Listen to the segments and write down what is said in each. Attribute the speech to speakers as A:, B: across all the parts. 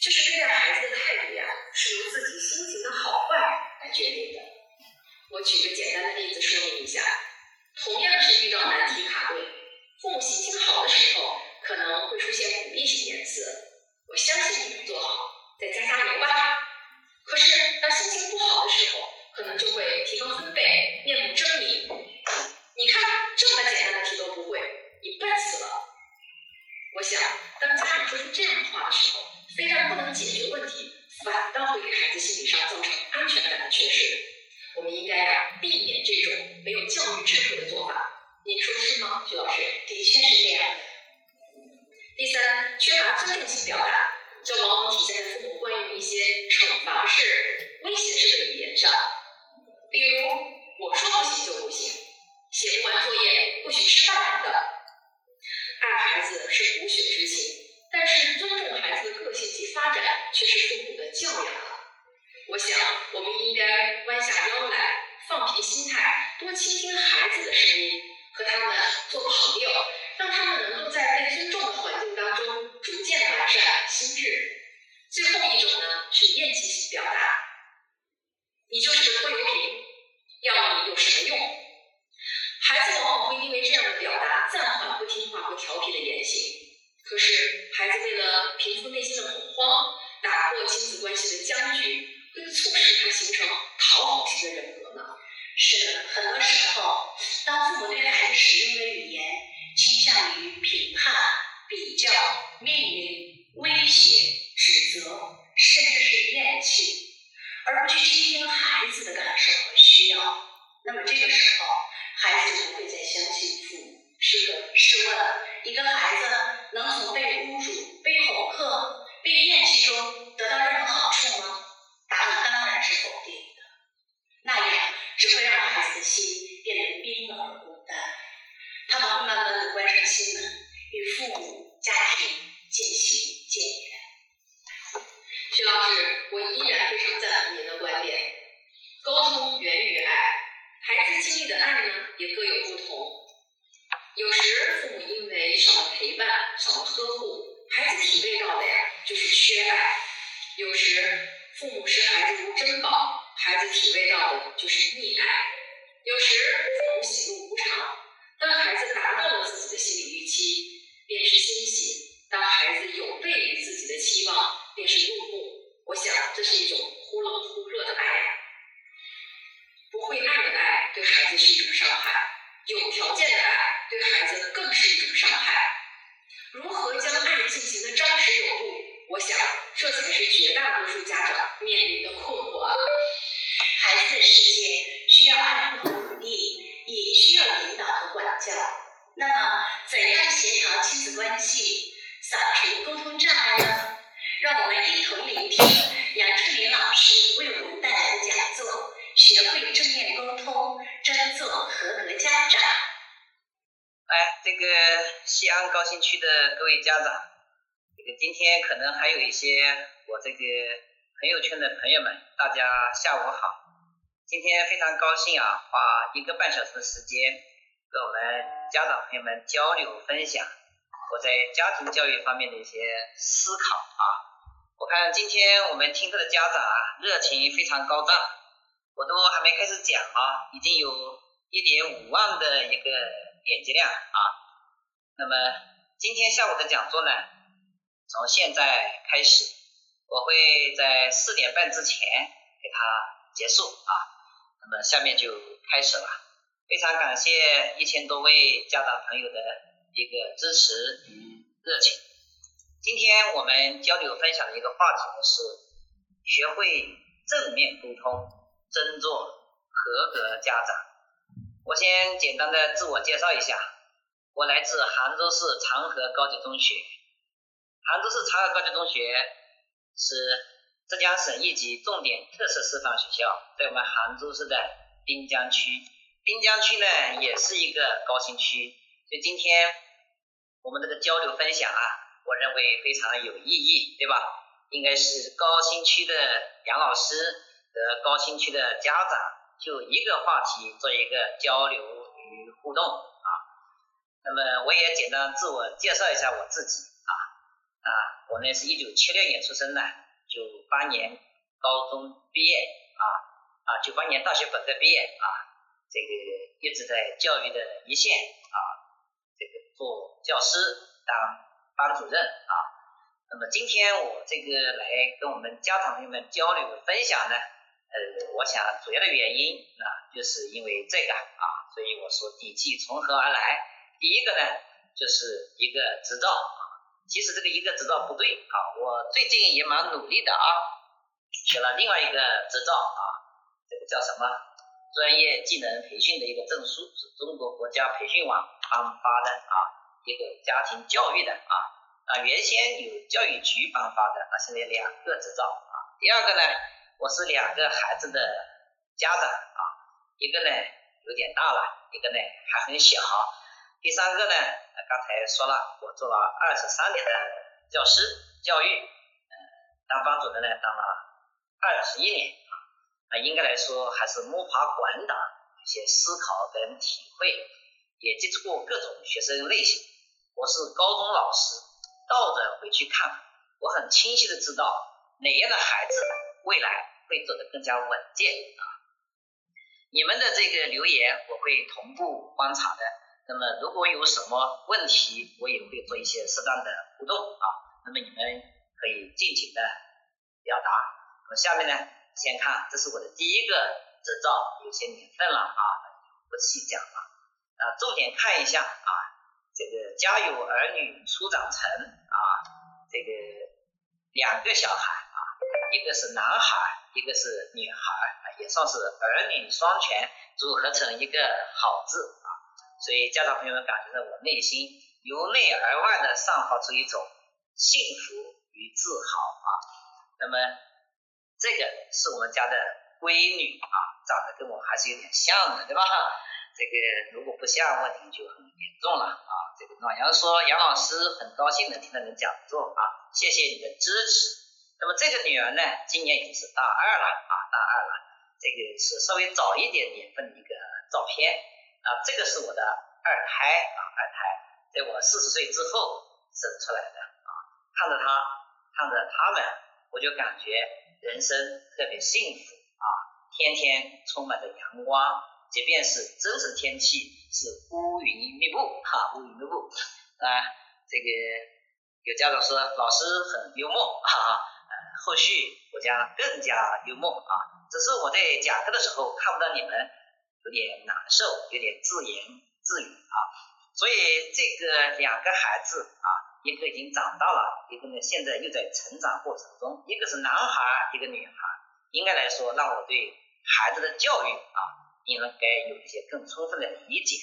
A: 就是对待孩子的态度呀，是由自己心情的好坏来决定的。我举个简单的例子说明一下，同样是遇到难题卡顿，父母心情好的时候，可能会出现鼓励性言辞，我相信你能做好，再加加油吧。可是当心情不好的时候，可能就会提高分贝，面目狰狞。你看这么简单的题都不会，你笨死了。我想，当家长说出这样的话的时候，非但不能解决问题，反倒会给孩子心理上造成安全感的缺失。我们应该呀，避免这种没有教育智慧的做法。您说是吗，徐老师？
B: 的确是这样。
A: 第三，缺乏尊重性表达，这往往体现在父母关于一些惩罚式、威胁式的语言上。比如，我说不行就不行，写不完作业不许吃饭等。爱孩子是骨血之情，但是尊重孩子的个性及发展却是父母的教养。我想，我们应该弯下腰来，放平心态，多倾听孩子的声音，和他们做朋友，让他们能够在被尊重的环境当中逐渐完善心智。最后一种呢，是厌弃性表达，你就是个拖油瓶，要你有什么用？孩子往往会因为这样的表达暂缓不听话和调皮的言行，可是孩子为了平复内心的恐慌，打破亲子关系的僵局，会促使他形成讨好型的人格呢。
B: 是的，很多时候，当父母对孩子使用的语言倾向于评判、比较、命令、威胁、指责，甚至是厌弃，而不去倾听孩子的感受和需要，那么这个时候。不会再相信父母。
A: 是？的，
B: 试问，一个孩子能从被侮辱、被恐吓、被厌弃中得到任何好处吗？答案当然是否定的。那样只会让孩子的心变得冰冷而孤单，他们会慢慢的关上心门，与父母、家庭渐行渐远。
A: 徐老师，我依然非常赞同您的观点，沟通源于。经历的爱呢，也各有不同。有时父母因为少了陪伴、少了呵护，孩子体会到的呀就是缺爱；有时父母视孩子如珍宝，孩子体会到的就是溺爱；有时父母喜怒无常，当孩子达到了自己的心理预期，便是欣喜；当孩子有悖于自己的期望，便是怒目。我想这是一种忽冷忽子是一种伤害，有条件的爱对孩子更是一种伤害。如何将爱进行的张弛有度？我想这才是绝大多数家长面临的困惑。
B: 孩子的世界需要爱护和鼓励，也需要引导和管教。那么，怎样协调亲子关系，扫除沟通障碍呢？让我们一同聆听杨志林老师为我们带来的讲座。学会正面沟通，争做合格家长。
C: 哎，这个西安高新区的各位家长，这个今天可能还有一些我这个朋友圈的朋友们，大家下午好。今天非常高兴啊，花一个半小时的时间跟我们家长朋友们交流分享我在家庭教育方面的一些思考啊。我看今天我们听课的家长啊，热情非常高涨。我都还没开始讲啊，已经有一点五万的一个点击量啊。那么今天下午的讲座呢，从现在开始，我会在四点半之前给它结束啊。那么下面就开始了，非常感谢一千多位家长朋友的一个支持与热情。今天我们交流分享的一个话题呢是学会正面沟通。争做合格家长。我先简单的自我介绍一下，我来自杭州市长河高级中学。杭州市长河高级中学是浙江省一级重点特色示范学校，在我们杭州市的滨江区。滨江区呢也是一个高新区，所以今天我们这个交流分享啊，我认为非常有意义，对吧？应该是高新区的杨老师。的高新区的家长就一个话题做一个交流与互动啊，那么我也简单自我介绍一下我自己啊。啊，我呢是一九七六年出生的，九八年高中毕业啊。啊，九八年大学本科毕业啊，这个一直在教育的一线啊，这个做教师当班主任啊。那么今天我这个来跟我们家长朋友们交流分享呢，呃，我想主要的原因啊，就是因为这个啊，所以我说底气从何而来？第一个呢，就是一个执照啊。其实这个一个执照不对啊，我最近也蛮努力的啊，学了另外一个执照啊，这个叫什么？专业技能培训的一个证书，是中国国家培训网颁发的啊，一个家庭教育的啊啊，原先有教育局颁发的，那现在两个执照啊。第二个呢，我是两个孩子的家长啊，一个呢有点大了，一个呢还很小。第三个呢，刚才说了，我做了二十三年的教师教育，呃，当班主任呢，当了二十一年啊，那应该来说还是摸爬滚打，一些思考跟体会，也接触过各种学生类型。我是高中老师，倒着回去看，我很清晰的知道哪样的孩子未来会走得更加稳健啊。你们的这个留言，我会同步观察的。那么如果有什么问题，我也会做一些适当的互动啊。那么你们可以尽情的表达。那么下面呢，先看，这是我的第一个执照，有些年份了啊，不细讲了啊。重点看一下啊，这个家有儿女初长成啊，这个两个小孩啊，一个是男孩，一个是女孩啊，也算是儿女双全，组合成一个好字啊。所以家长朋友们感觉到我内心由内而外的散发出一种幸福与自豪啊。那么这个是我们家的闺女啊，长得跟我还是有点像的，对吧？这个如果不像，问题就很严重了啊。这个老杨说，杨老师很高兴能听到你讲座啊，谢谢你的支持。那么这个女儿呢，今年已经是大二了啊，大二了。这个是稍微早一点年份的一个照片。啊，这个是我的二胎啊，二胎，在我四十岁之后生出来的啊，看着他，看着他们，我就感觉人生特别幸福啊，天天充满着阳光，即便是真实天气是乌云密布哈，乌云密布啊，这个有家长说老师很幽默哈，哈，后续我将更加幽默啊，只是我在讲课的时候看不到你们。有点难受，有点自言自语啊，所以这个两个孩子啊，一个已经长大了，一个呢现在又在成长过程中，一个是男孩，一个女孩，应该来说让我对孩子的教育啊，应该有一些更充分的理解。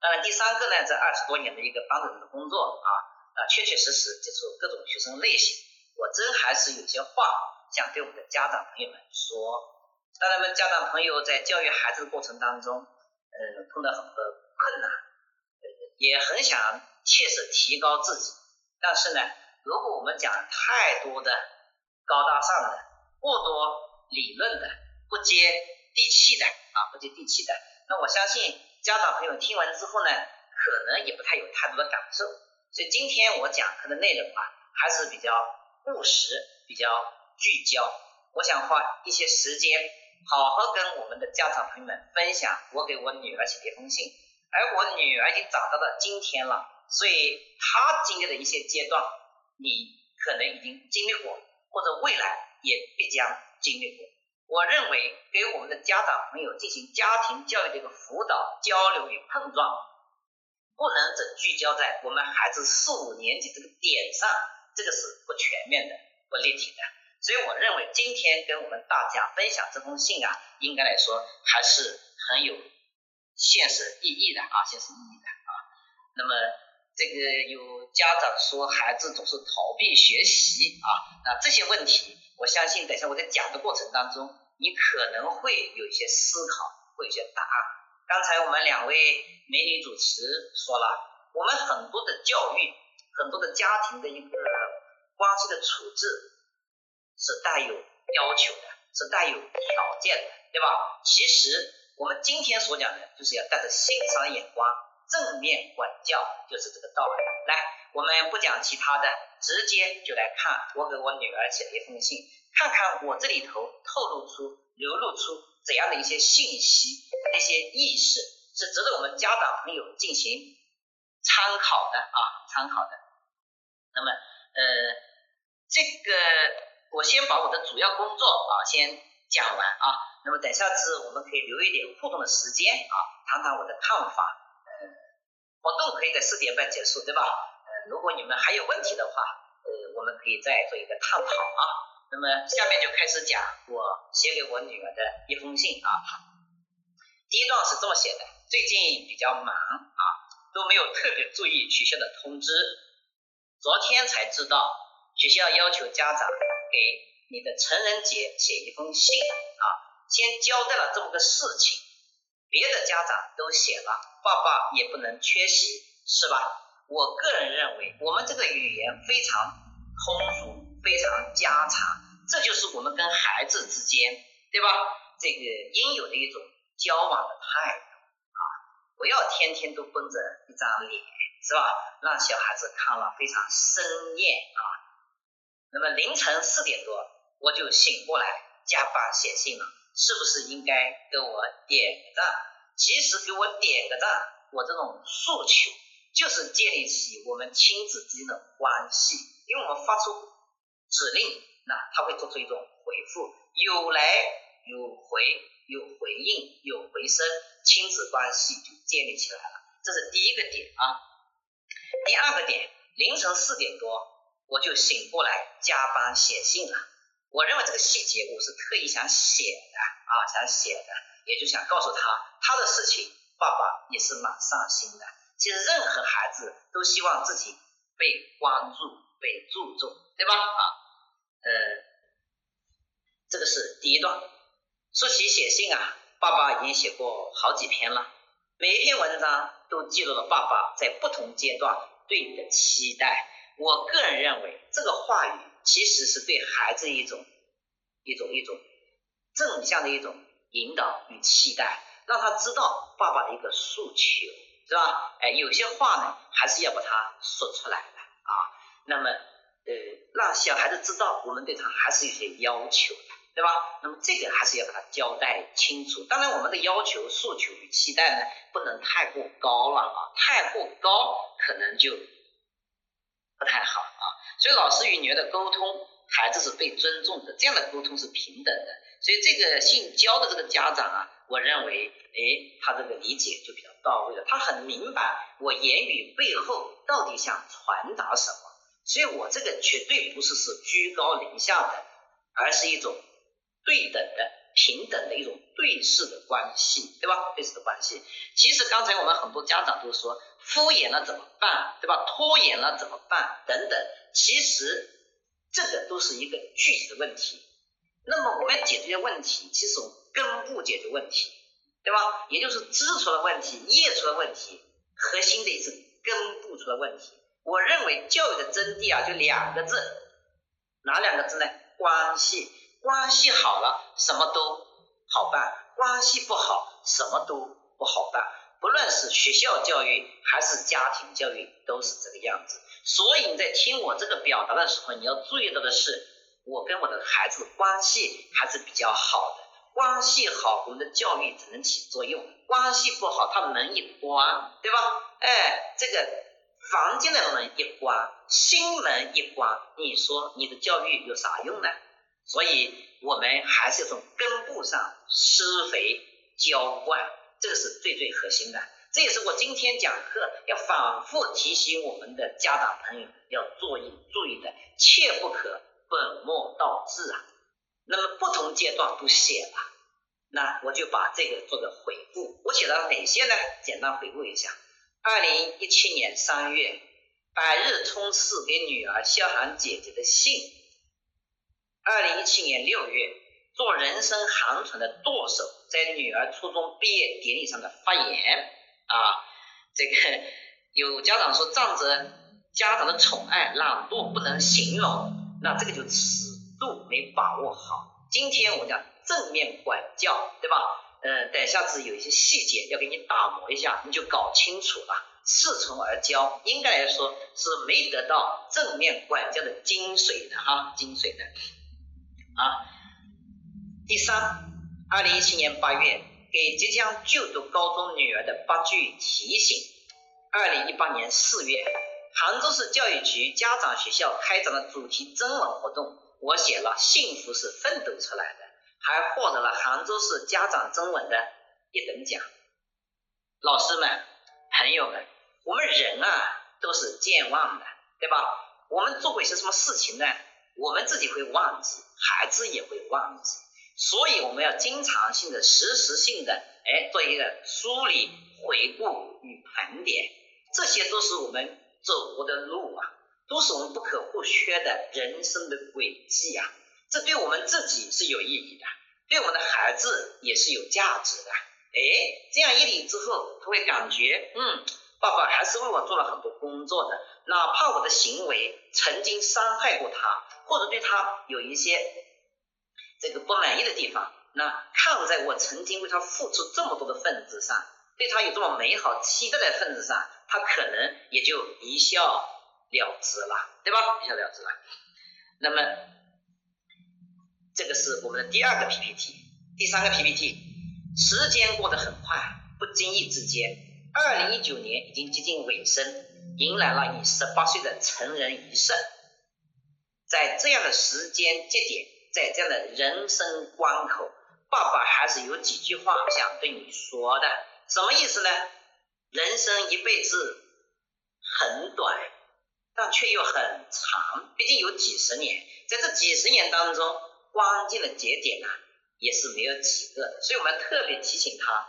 C: 当然，第三个呢，这二十多年的一个班主任的工作啊，啊，确确实实接触各种学生类型，我真还是有些话想对我们的家长朋友们说。当然，们家长朋友在教育孩子的过程当中，嗯，碰到很多困难，呃，也很想切实提高自己。但是呢，如果我们讲太多的高大上的、过多理论的、不接地气的啊，不接地气的，那我相信家长朋友听完之后呢，可能也不太有太多的感受。所以今天我讲课的内容啊，还是比较务实、比较聚焦。我想花一些时间。好好跟我们的家长朋友们分享，我给我女儿写的一封信，而我女儿已经长到了今天了，所以她经历的一些阶段，你可能已经经历过，或者未来也必将经历过。我认为给我们的家长朋友进行家庭教育的一个辅导、交流与碰撞，不能只聚焦在我们孩子四五年级这个点上，这个是不全面的、不立体的。所以我认为今天跟我们大家分享这封信啊，应该来说还是很有现实意义的啊，现实意义的啊。那么这个有家长说孩子总是逃避学习啊，那这些问题，我相信等下我在讲的过程当中，你可能会有一些思考，会有一些答案。刚才我们两位美女主持说了，我们很多的教育，很多的家庭的一个关系的处置。是带有要求的，是带有条件的，对吧？其实我们今天所讲的，就是要带着欣赏眼光，正面管教，就是这个道理。来，我们不讲其他的，直接就来看我给我女儿写的一封信，看看我这里头透露出、流露出怎样的一些信息、一些意识，是值得我们家长朋友进行参考的啊，参考的。那么，呃，这个我先把我的主要工作啊先讲完啊，那么等下次我们可以留一点互动的时间啊，谈谈我的看法。活动可以在四点半结束，对吧？呃，如果你们还有问题的话，呃，我们可以再做一个探讨啊。那么下面就开始讲我写给我女儿的一封信啊。第一段是这么写的：最近比较忙啊，都没有特别注意学校的通知。昨天才知道学校要求家长给你的成人节写一封信啊，先交代了这么个事情。别的家长都写了，爸爸也不能缺席，是吧？我个人认为，我们这个语言非常通俗，非常家常，这就是我们跟孩子之间，对吧？这个应有的一种交往的态度啊，不要天天都绷着一张脸，是吧？让小孩子看了非常生厌啊。那么凌晨四点多，我就醒过来，加班写信了。是不是应该给我点个赞？其实给我点个赞，我这种诉求就是建立起我们亲子之间的关系，因为我们发出指令，那他会做出一种回复，有来有回，有回应有回声，亲子关系就建立起来了。这是第一个点啊。第二个点，凌晨四点多我就醒过来加班写信了。我认为这个细节我是特意想写的啊，想写的，也就想告诉他，他的事情爸爸也是蛮上心的。其实任何孩子都希望自己被关注、被注重，对吧？啊，呃，这个是第一段。说起写信啊，爸爸已经写过好几篇了，每一篇文章都记录了爸爸在不同阶段对你的期待。我个人认为这个话语。其实是对孩子一种一种一种正向的一种引导与期待，让他知道爸爸的一个诉求，是吧？哎，有些话呢，还是要把它说出来的啊。那么，呃，让小孩子知道我们对他还是有些要求的，对吧？那么这个还是要把它交代清楚。当然，我们的要求、诉求与期待呢，不能太过高了啊，太过高可能就不太好啊。所以老师与女儿的沟通，孩子是被尊重的，这样的沟通是平等的。所以这个姓焦的这个家长啊，我认为，哎，他这个理解就比较到位了。他很明白我言语背后到底想传达什么。所以我这个绝对不是是居高临下的，而是一种对等的、平等的一种对视的关系，对吧？对视的关系。其实刚才我们很多家长都说，敷衍了怎么办？对吧？拖延了怎么办？等等。其实这个都是一个具体的问题，那么我们解决问题，其实从根部解决问题，对吧？也就是枝出了问题，叶出了问题，核心的是根部出了问题。我认为教育的真谛啊，就两个字，哪两个字呢？关系，关系好了，什么都好办；关系不好，什么都不好办。不论是学校教育还是家庭教育，都是这个样子。所以你在听我这个表达的时候，你要注意到的是，我跟我的孩子关系还是比较好的。关系好，我们的教育才能起作用；关系不好，他门一关，对吧？哎，这个房间的门一关，心门一关，你说你的教育有啥用呢？所以，我们还是要从根部上施肥浇灌，这个是最最核心的。这也是我今天讲课要反复提醒我们的家长朋友要注意注意的，切不可本末倒置啊。那么不同阶段都写了，那我就把这个做个回顾。我写了哪些呢？简单回顾一下：二零一七年三月，百日冲刺给女儿萧涵姐姐的信；二零一七年六月，做人生航船的舵手，在女儿初中毕业典礼上的发言。啊，这个有家长说仗着家长的宠爱，懒惰不能形容，那这个就尺度没把握好。今天我讲正面管教，对吧？嗯，等下次有一些细节要给你打磨一下，你就搞清楚了。恃宠而骄，应该来说是没得到正面管教的精髓的哈，精髓的啊。第三，二零一七年八月，给即将就读高中女儿的八句提醒。二零一八年四月，杭州市教育局家长学校开展了主题征文活动，我写了“幸福是奋斗出来的”，还获得了杭州市家长征文的一等奖。老师们、朋友们，我们人啊都是健忘的，对吧？我们做过一些什么事情呢？我们自己会忘记，孩子也会忘记，所以我们要经常性的、实时性的，哎，做一个梳理、回顾与盘点。这些都是我们走过的路啊，都是我们不可或缺的人生的轨迹啊。这对我们自己是有意义的，对我们的孩子也是有价值的。哎，这样一理之后，他会感觉，嗯，爸爸还是为我做了很多工作的，哪怕我的行为曾经伤害过他，或者对他有一些这个不满意的地方，那看在我曾经为他付出这么多的份子上，对他有这么美好期待的份子上。他可能也就一笑了之了，对吧？一笑了之了。那么，这个是我们的第二个 PPT，第三个 PPT。时间过得很快，不经意之间，二零一九年已经接近尾声，迎来了你十八岁的成人仪式。在这样的时间节点，在这样的人生关口，爸爸还是有几句话想对你说的。什么意思呢？人生一辈子很短，但却又很长，毕竟有几十年。在这几十年当中，关键的节点呢，也是没有几个，所以我们特别提醒他，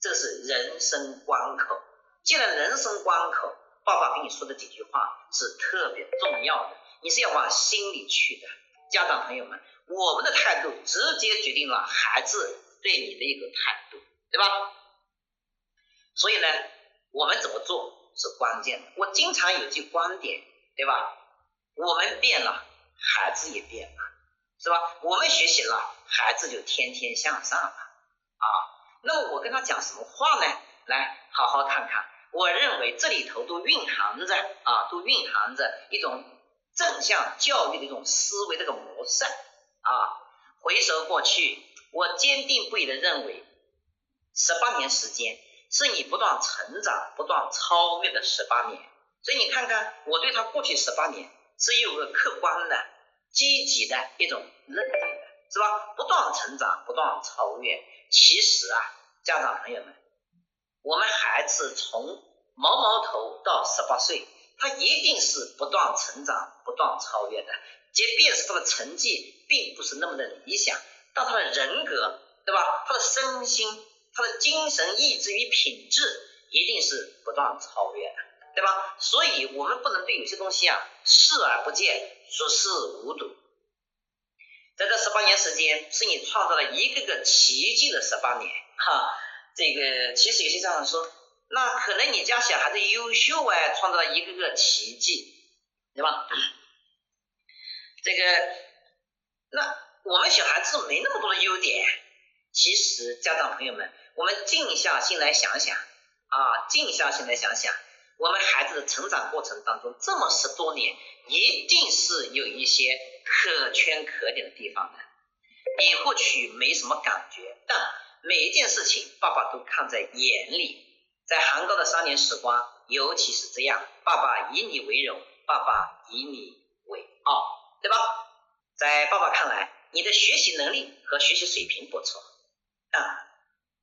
C: 这是人生关口。既然人生关口，爸爸跟你说的几句话是特别重要的，你是要往心里去的。家长朋友们，我们的态度直接决定了孩子对你的一个态度，对吧？所以呢。我们怎么做是关键的。我经常有句观点，对吧？我们变了，孩子也变了，是吧？我们学习了，孩子就天天向上了啊。那么我跟他讲什么话呢？来，好好看看。我认为这里头都蕴含着啊，都蕴含着一种正向教育的一种思维这种模式啊。回首过去，我坚定不移的认为，十八年时间。是你不断成长、不断超越的十八年，所以你看看我对他过去十八年是有个客观的、积极的一种认定的，是吧？不断成长、不断超越。其实啊，家长朋友们，我们孩子从毛毛头到十八岁，他一定是不断成长、不断超越的。即便是他的成绩并不是那么的理想，但他的人格，对吧？他的身心。他的精神意志与品质一定是不断超越的，对吧？所以我们不能对有些东西啊视而不见，熟视无睹。在这十八年时间，是你创造了一个个奇迹的十八年，哈。这个其实有些家长说，那可能你家小孩子优秀哎，创造了一个个奇迹，对吧？这个，那我们小孩子没那么多的优点。其实家长朋友们。我们静下心来想想啊，静下心来想想，我们孩子的成长过程当中，这么十多年，一定是有一些可圈可点的地方的。你或许没什么感觉，但每一件事情，爸爸都看在眼里。在韩高的三年时光，尤其是这样，爸爸以你为荣，爸爸以你为傲，对吧？在爸爸看来，你的学习能力和学习水平不错，啊。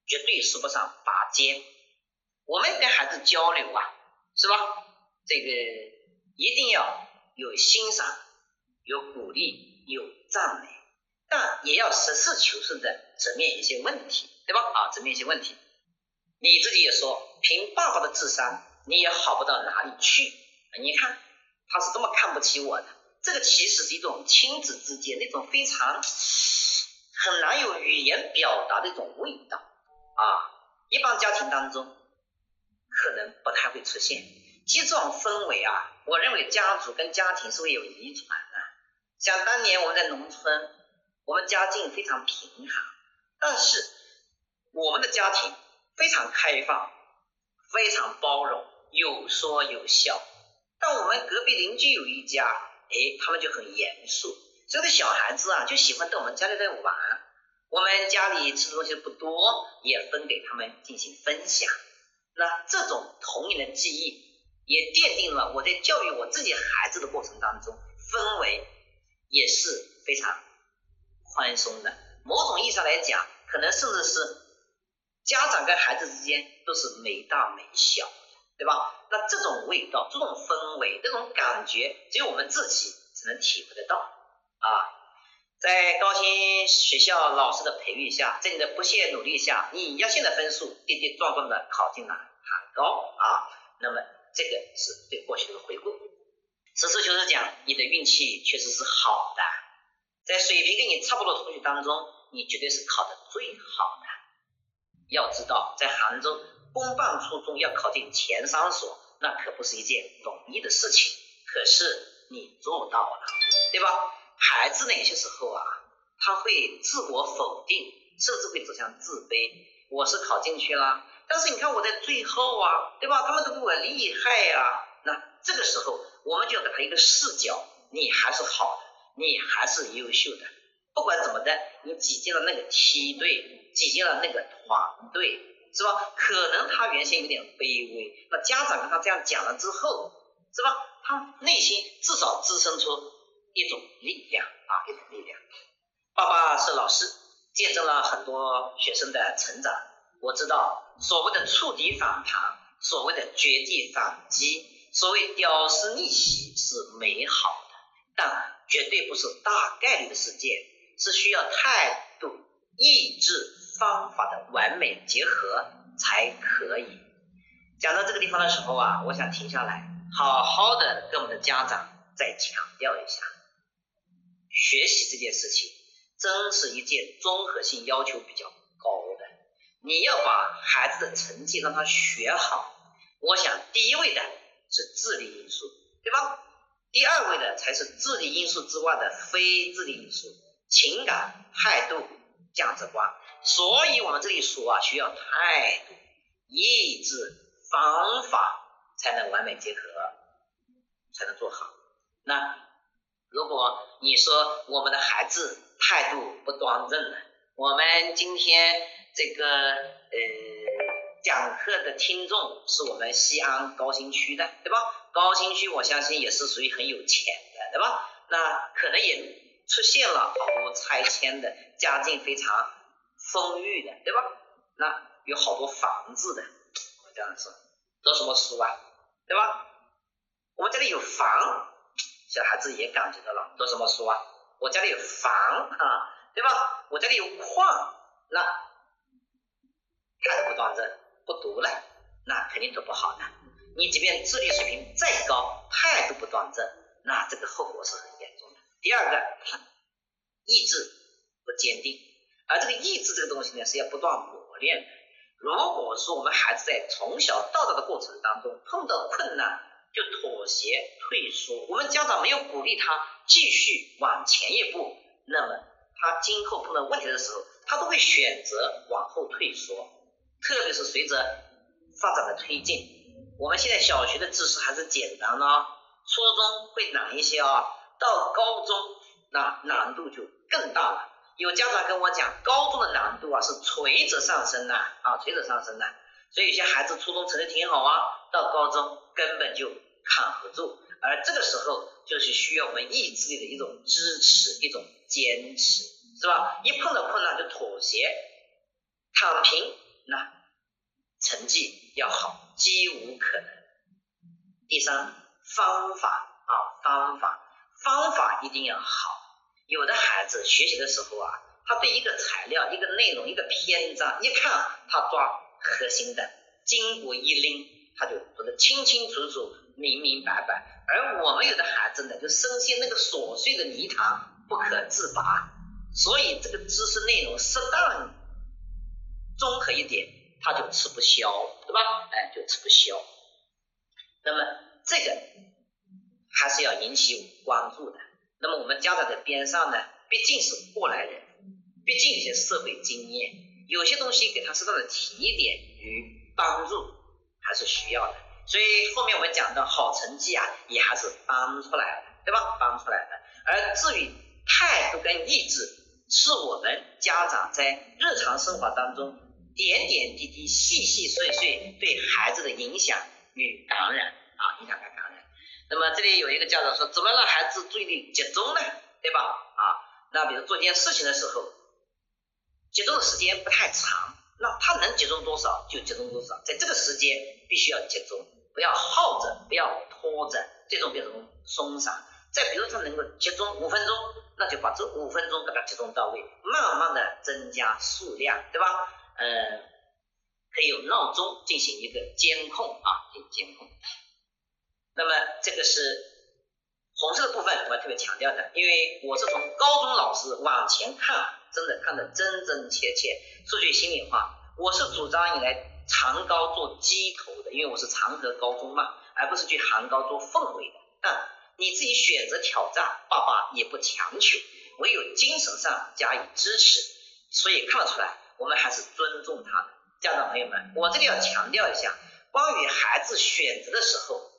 C: 绝对说不上拔尖。我们跟孩子交流啊，是吧？这个一定要有欣赏、有鼓励、有赞美，但也要实事求是的直面一些问题，对吧？啊，直面一些问题。你自己也说，凭爸爸的智商，你也好不到哪里去。你看他是这么看不起我的，这个其实是一种亲子之间那种非常很难有语言表达的一种味道。啊，一般家庭当中可能不太会出现。其实这种氛围啊，我认为家族跟家庭是会有遗传的。想当年我们在农村，我们家境非常贫寒，但是我们的家庭非常开放，非常包容，有说有笑。但我们隔壁邻居有一家，哎，他们就很严肃。这个小孩子啊，就喜欢到我们家里来玩。我们家里吃的东西不多，也分给他们进行分享。那这种童年的记忆，也奠定了我在教育我自己孩子的过程当中，氛围也是非常宽松的。某种意义上来讲，可能甚至是家长跟孩子之间都是没大没小，对吧？那这种味道、这种氛围、这种感觉，只有我们自己才能体会得到啊。在高新学校老师的培育下，在你的不懈努力下，你压线的分数跌跌撞撞的考进了杭高啊。那么这个是对过去的回顾。实事求是讲，你的运气确实是好的，在水平跟你差不多的同学当中，你绝对是考的最好的。要知道，在杭州公办初中要考进前三所，那可不是一件容易的事情。可是你做到了，对吧？孩子呢，有些时候啊，他会自我否定，甚至会走向自卑。我是考进去了，但是你看我在最后啊，对吧？他们都比我厉害呀。那这个时候，我们就要给他一个视角：你还是好的，你还是优秀的。不管怎么的，你挤进了那个梯队，挤进了那个团队，是吧？可能他原先有点卑微，那家长跟他这样讲了之后，是吧？他内心至少滋生出。一种力量啊，一种力量。爸爸是老师，见证了很多学生的成长。我知道，所谓的触底反弹，所谓的绝地反击，所谓屌丝逆袭是美好的，但绝对不是大概率的事件，是需要态度、意志、方法的完美结合才可以。讲到这个地方的时候啊，我想停下来，好好的跟我们的家长再强调一下。学习这件事情，真是一件综合性要求比较高的。你要把孩子的成绩让他学好，我想第一位的是智力因素，对吧？第二位的才是智力因素之外的非智力因素，情感、态度、价值观。所以我们这里说啊，需要态度、意志、方法才能完美结合，才能做好。那。如果你说我们的孩子态度不端正了，我们今天这个呃讲课的听众是我们西安高新区的，对吧？高新区我相信也是属于很有钱的，对吧？那可能也出现了好多拆迁的，家境非常丰裕的，对吧？那有好多房子的，我这样说，读什么书啊？对吧？我们这里有房。小孩子也感觉到了，读什么书啊？我家里有房啊，对吧？我家里有矿，那态度不端正，不读了，那肯定读不好的。你即便智力水平再高，态度不端正，那这个后果是很严重的。第二个，意志不坚定，而这个意志这个东西呢，是要不断磨练的。如果说我们孩子在从小到大的过程当中碰到困难，就妥协退缩，我们家长没有鼓励他继续往前一步，那么他今后碰到问题的时候，他都会选择往后退缩。特别是随着发展的推进，我们现在小学的知识还是简单呢，初中会难一些啊，到高中那难度就更大了。有家长跟我讲，高中的难度啊是垂直上升的啊，垂直上升的。所以有些孩子初中成绩挺好啊，到高中根本就扛不住，而这个时候就是需要我们意志力的一种支持，一种坚持，是吧？一碰到困难就妥协、躺平，那成绩要好几无可能。第三，方法啊，方法，方法一定要好。有的孩子学习的时候啊，他对一个材料、一个内容、一个篇章一看，他抓。核心的筋骨一拎，他就读得清清楚楚、明明白白。而我们有的孩子呢，就深陷那个琐碎的泥塘不可自拔。所以这个知识内容适当综合一点，他就吃不消，对吧？哎，就吃不消。那么这个还是要引起关注的。那么我们家长在边上呢，毕竟是过来人，毕竟有些社会经验。有些东西给他适当的提点与帮助还是需要的。所以后面我们讲的好成绩啊，也还是帮出来的，对吧？帮出来的。而至于态度跟意志，是我们家长在日常生活当中点点滴滴、细细碎碎对孩子的影响与感染啊，影响感染。那么这里有一个家长说，怎么让孩子注意力集中呢？对吧？啊，那比如做一件事情的时候，集中的时间不太长，那他能集中多少就集中多少，在这个时间必须要集中，不要耗着，不要拖着，这种变成松散。再比如他能够集中五分钟，那就把这五分钟给他集中到位，慢慢的增加数量，对吧？嗯，可以有闹钟进行一个监控啊，进行监控。那么这个是红色的部分，我要特别强调的，因为我是从高中老师往前看，真的看得真真切切。说句心里话，我是主张你来长高做鸡头的，因为我是长河高中嘛，而不是去杭高做凤尾的啊。你自己选择挑战，爸爸也不强求，唯有精神上加以支持。所以看得出来，我们还是尊重他的家长朋友们。我这里要强调一下，关于孩子选择的时候，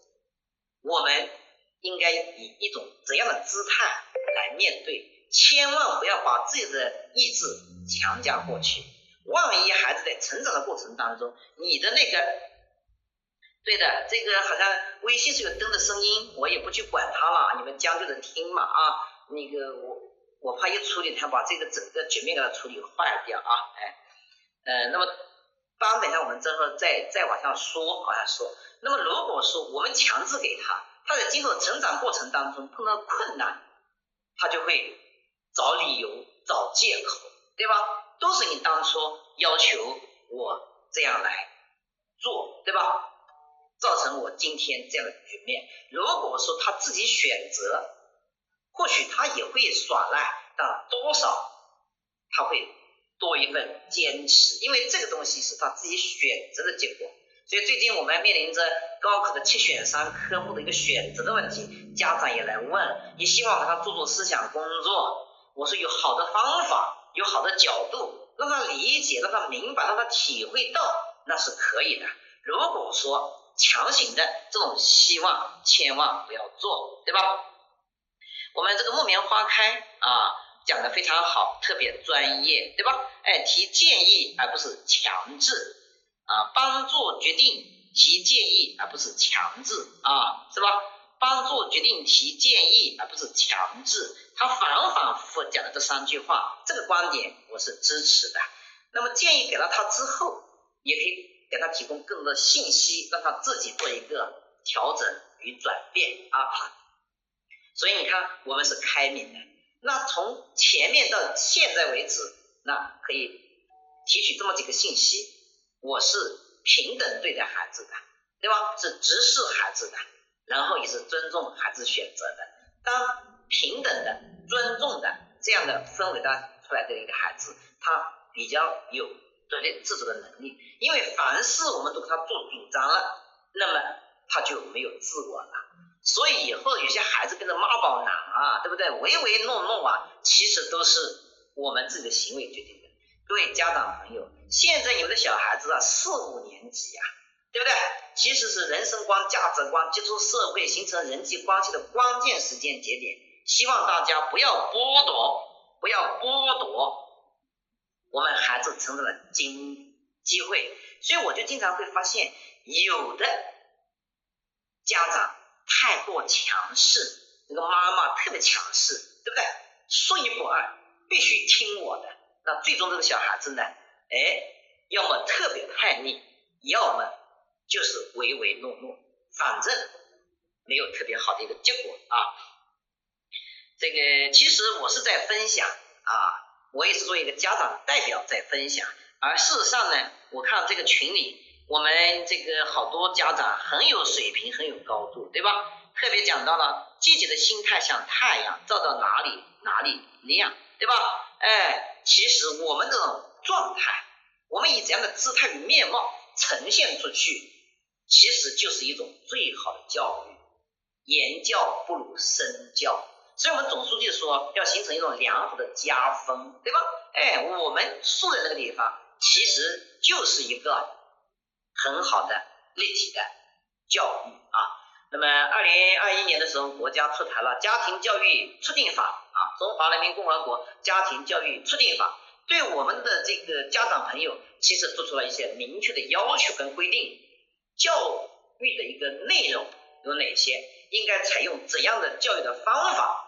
C: 我们应该以一种怎样的姿态来面对？千万不要把自己的意志强加过去。万一孩子在成长的过程当中，你的那个。对的，这个好像微信是有灯的声音，我也不去管它了，你们将就着听嘛啊。那个我我怕一处理它把这个整个局面给它处理坏掉啊，哎，呃，那么当等下我们之后再再往下说往下说。那么如果说我们强制给他，他在今后成长过程当中碰到困难，他就会找理由找借口，对吧？都是你当初要求我这样来做，对吧？造成我今天这样的局面。如果说他自己选择，或许他也会耍赖，但多少他会多一份坚持，因为这个东西是他自己选择的结果。所以最近我们面临着高考的七选三科目的一个选择的问题，家长也来问，也希望给他做做思想工作。我说有好的方法，有好的角度，让他理解，让他明白，让他体会到，那是可以的。如果说，强行的这种希望千万不要做，对吧？我们这个木棉花开啊，讲的非常好，特别专业，对吧？哎，提建议而不是强制啊，帮助决定提建议而不是强制啊，是吧？帮助决定提建议而不是强制，他反反复复讲的这三句话，这个观点我是支持的。那么建议给了他之后，也可以。给他提供更多的信息，让他自己做一个调整与转变啊。所以你看，我们是开明的。那从前面到现在为止，那可以提取这么几个信息：我是平等对待孩子的，对吧？是直视孩子的，然后也是尊重孩子选择的。当平等的、尊重的这样的氛围当出来的一个孩子，他比较有。独立自主的能力，因为凡事我们都给他做主张了，那么他就没有自我了。所以以后有些孩子跟着妈宝男啊，对不对？唯唯诺诺啊，其实都是我们自己的行为决定的。各位家长朋友，现在你们的小孩子啊，四五年级啊，对不对？其实是人生观、价值观、接触社会、形成人际关系的关键时间节点。希望大家不要剥夺，不要剥夺。我们孩子成长的机机会，所以我就经常会发现，有的家长太过强势，那个妈妈特别强势，对不对？说一不二，必须听我的。那最终这个小孩子呢，哎，要么特别叛逆，要么就是唯唯诺诺，反正没有特别好的一个结果啊。这个其实我是在分享啊。我也是作为一个家长代表在分享，而事实上呢，我看这个群里，我们这个好多家长很有水平，很有高度，对吧？特别讲到了积极的心态像太阳，照到哪里哪里亮，对吧？哎，其实我们这种状态，我们以怎样的姿态与面貌呈现出去，其实就是一种最好的教育。言教不如身教。所以，我们总书记说要形成一种良好的家风，对吧？哎，我们住的那个地方，其实就是一个很好的立体的教育啊。那么二零二一年的时候，国家出台了《家庭教育促进法》啊，《中华人民共和国家庭教育促进法》对我们的这个家长朋友，其实做出了一些明确的要求跟规定，教育的一个内容有哪些，应该采用怎样的教育的方法。